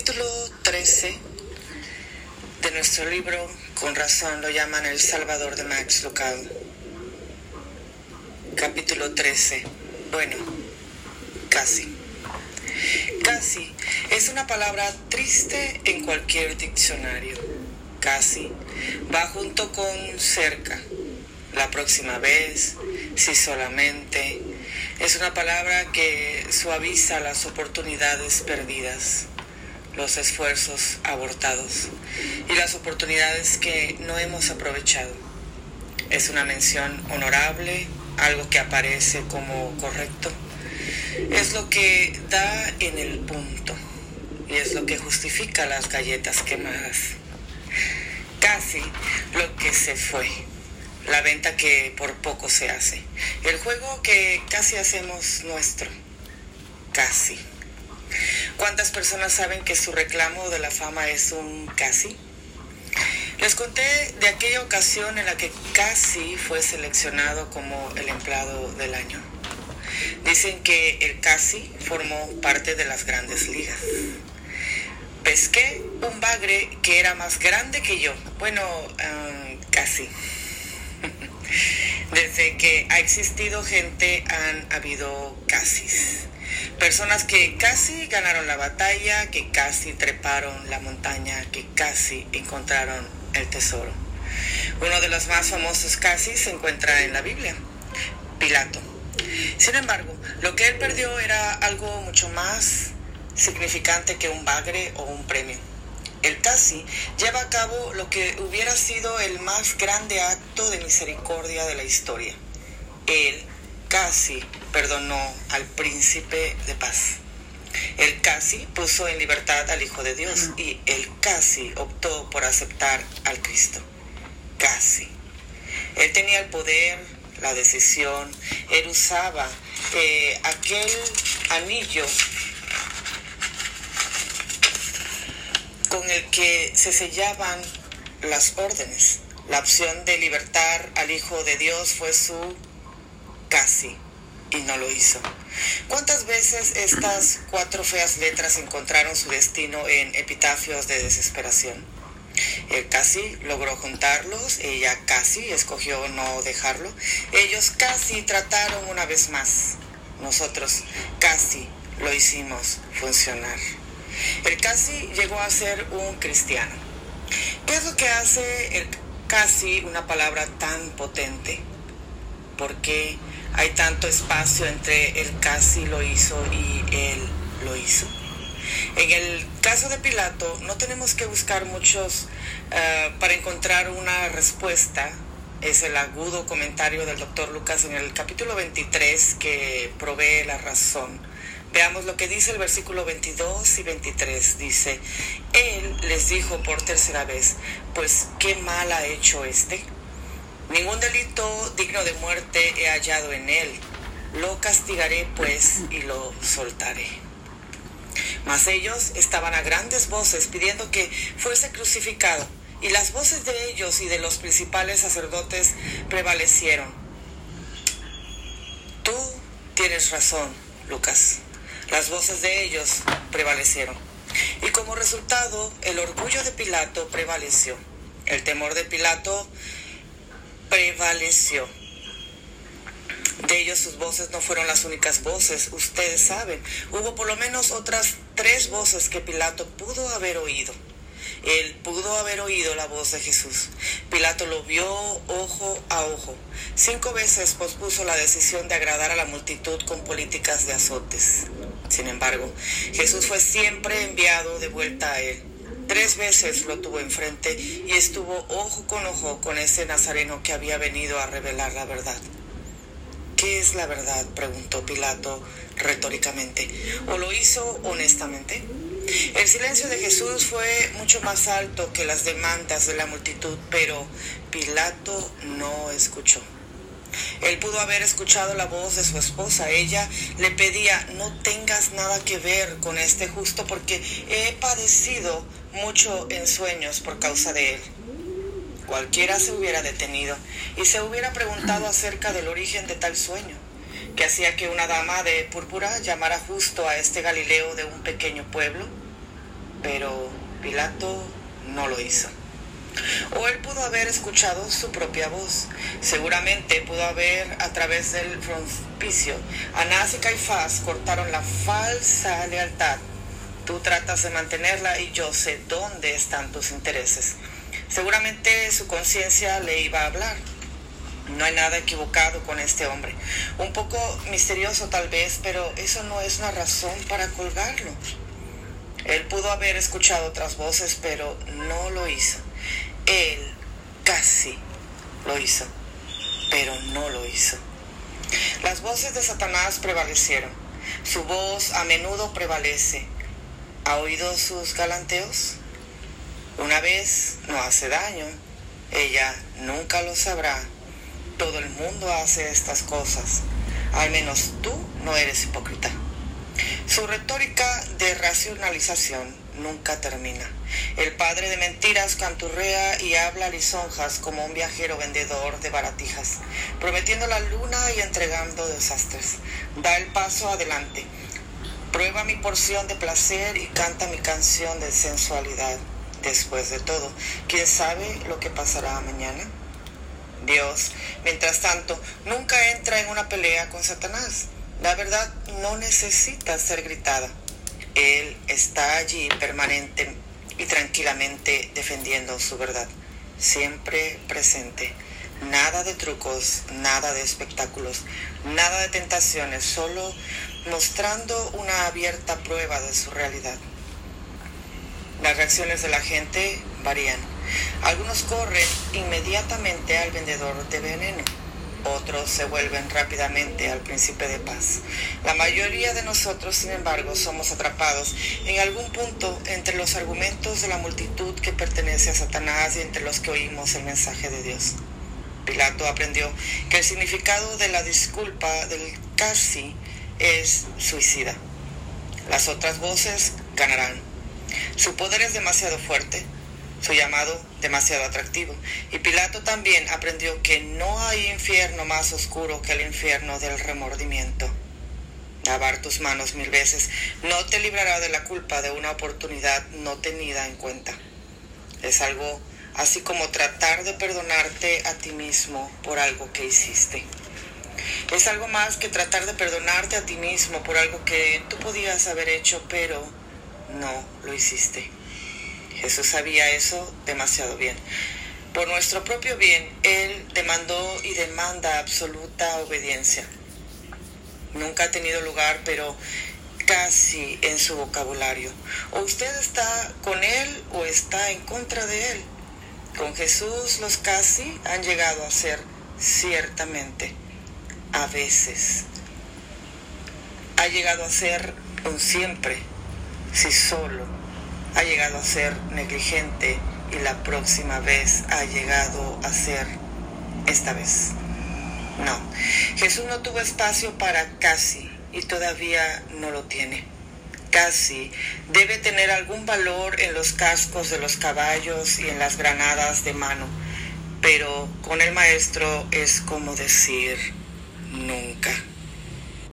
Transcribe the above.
capítulo 13 de nuestro libro, con razón lo llaman El Salvador de Max Lucado. Capítulo 13. Bueno, casi. Casi es una palabra triste en cualquier diccionario. Casi va junto con cerca, la próxima vez, si solamente. Es una palabra que suaviza las oportunidades perdidas, los esfuerzos abortados y las oportunidades que no hemos aprovechado. Es una mención honorable, algo que aparece como correcto es lo que da en el punto y es lo que justifica las galletas quemadas. Casi lo que se fue, la venta que por poco se hace, el juego que casi hacemos nuestro, casi. ¿Cuántas personas saben que su reclamo de la fama es un casi? Les conté de aquella ocasión en la que casi fue seleccionado como el empleado del año. Dicen que el casi formó parte de las grandes ligas. Pesqué un bagre que era más grande que yo. Bueno, um, casi. Desde que ha existido gente han habido casis. Personas que casi ganaron la batalla, que casi treparon la montaña, que casi encontraron el tesoro. Uno de los más famosos casi se encuentra en la Biblia, Pilato. Sin embargo, lo que él perdió era algo mucho más significante que un bagre o un premio. El casi lleva a cabo lo que hubiera sido el más grande acto de misericordia de la historia. Él casi perdonó al príncipe de paz. El casi puso en libertad al Hijo de Dios y el casi optó por aceptar al Cristo. Casi. Él tenía el poder, la decisión, él usaba eh, aquel anillo con el que se sellaban las órdenes. La opción de libertar al Hijo de Dios fue su casi y no lo hizo. ¿Cuántas veces estas cuatro feas letras encontraron su destino en epitafios de desesperación? Él casi logró juntarlos, ella casi escogió no dejarlo. Ellos casi trataron una vez más. Nosotros casi lo hicimos funcionar. El casi llegó a ser un cristiano. ¿Qué es lo que hace el casi una palabra tan potente? ¿Por qué hay tanto espacio entre el casi lo hizo y él lo hizo? En el caso de Pilato no tenemos que buscar muchos uh, para encontrar una respuesta. Es el agudo comentario del doctor Lucas en el capítulo 23 que provee la razón. Veamos lo que dice el versículo 22 y 23. Dice, Él les dijo por tercera vez, pues qué mal ha hecho este. Ningún delito digno de muerte he hallado en él. Lo castigaré pues y lo soltaré. Mas ellos estaban a grandes voces pidiendo que fuese crucificado, y las voces de ellos y de los principales sacerdotes prevalecieron. Tú tienes razón, Lucas. Las voces de ellos prevalecieron. Y como resultado, el orgullo de Pilato prevaleció. El temor de Pilato prevaleció. De ellos sus voces no fueron las únicas voces, ustedes saben. Hubo por lo menos otras tres voces que Pilato pudo haber oído. Él pudo haber oído la voz de Jesús. Pilato lo vio ojo a ojo. Cinco veces pospuso la decisión de agradar a la multitud con políticas de azotes. Sin embargo, Jesús fue siempre enviado de vuelta a él. Tres veces lo tuvo enfrente y estuvo ojo con ojo con ese nazareno que había venido a revelar la verdad. ¿Qué es la verdad? preguntó Pilato retóricamente. ¿O lo hizo honestamente? El silencio de Jesús fue mucho más alto que las demandas de la multitud, pero Pilato no escuchó. Él pudo haber escuchado la voz de su esposa. Ella le pedía, no tengas nada que ver con este justo porque he padecido mucho en sueños por causa de él cualquiera se hubiera detenido y se hubiera preguntado acerca del origen de tal sueño, que hacía que una dama de púrpura llamara justo a este Galileo de un pequeño pueblo. pero Pilato no lo hizo. O él pudo haber escuchado su propia voz. Seguramente pudo haber a través del frontispicio. Anás y Caifás cortaron la falsa lealtad. Tú tratas de mantenerla y yo sé dónde están tus intereses. Seguramente su conciencia le iba a hablar. No hay nada equivocado con este hombre. Un poco misterioso tal vez, pero eso no es una razón para colgarlo. Él pudo haber escuchado otras voces, pero no lo hizo. Él casi lo hizo, pero no lo hizo. Las voces de Satanás prevalecieron. Su voz a menudo prevalece. ¿Ha oído sus galanteos? Una vez no hace daño. Ella nunca lo sabrá. Todo el mundo hace estas cosas. Al menos tú no eres hipócrita. Su retórica de racionalización nunca termina. El padre de mentiras canturrea y habla lisonjas como un viajero vendedor de baratijas, prometiendo la luna y entregando desastres. Da el paso adelante. Prueba mi porción de placer y canta mi canción de sensualidad. Después de todo, ¿quién sabe lo que pasará mañana? Dios, mientras tanto, nunca entra en una pelea con Satanás. La verdad no necesita ser gritada. Él está allí permanente y tranquilamente defendiendo su verdad, siempre presente. Nada de trucos, nada de espectáculos, nada de tentaciones, solo mostrando una abierta prueba de su realidad. Las reacciones de la gente varían. Algunos corren inmediatamente al vendedor de veneno otros se vuelven rápidamente al príncipe de paz. La mayoría de nosotros, sin embargo, somos atrapados en algún punto entre los argumentos de la multitud que pertenece a Satanás y entre los que oímos el mensaje de Dios. Pilato aprendió que el significado de la disculpa del casi es suicida. Las otras voces ganarán. Su poder es demasiado fuerte su llamado demasiado atractivo. Y Pilato también aprendió que no hay infierno más oscuro que el infierno del remordimiento. Lavar tus manos mil veces no te librará de la culpa de una oportunidad no tenida en cuenta. Es algo así como tratar de perdonarte a ti mismo por algo que hiciste. Es algo más que tratar de perdonarte a ti mismo por algo que tú podías haber hecho, pero no lo hiciste. Jesús sabía eso demasiado bien. Por nuestro propio bien, Él demandó y demanda absoluta obediencia. Nunca ha tenido lugar, pero casi en su vocabulario. O usted está con Él o está en contra de Él. Con Jesús los casi han llegado a ser ciertamente, a veces. Ha llegado a ser un siempre, si solo ha llegado a ser negligente y la próxima vez ha llegado a ser esta vez. No, Jesús no tuvo espacio para casi y todavía no lo tiene. Casi debe tener algún valor en los cascos de los caballos y en las granadas de mano, pero con el maestro es como decir nunca.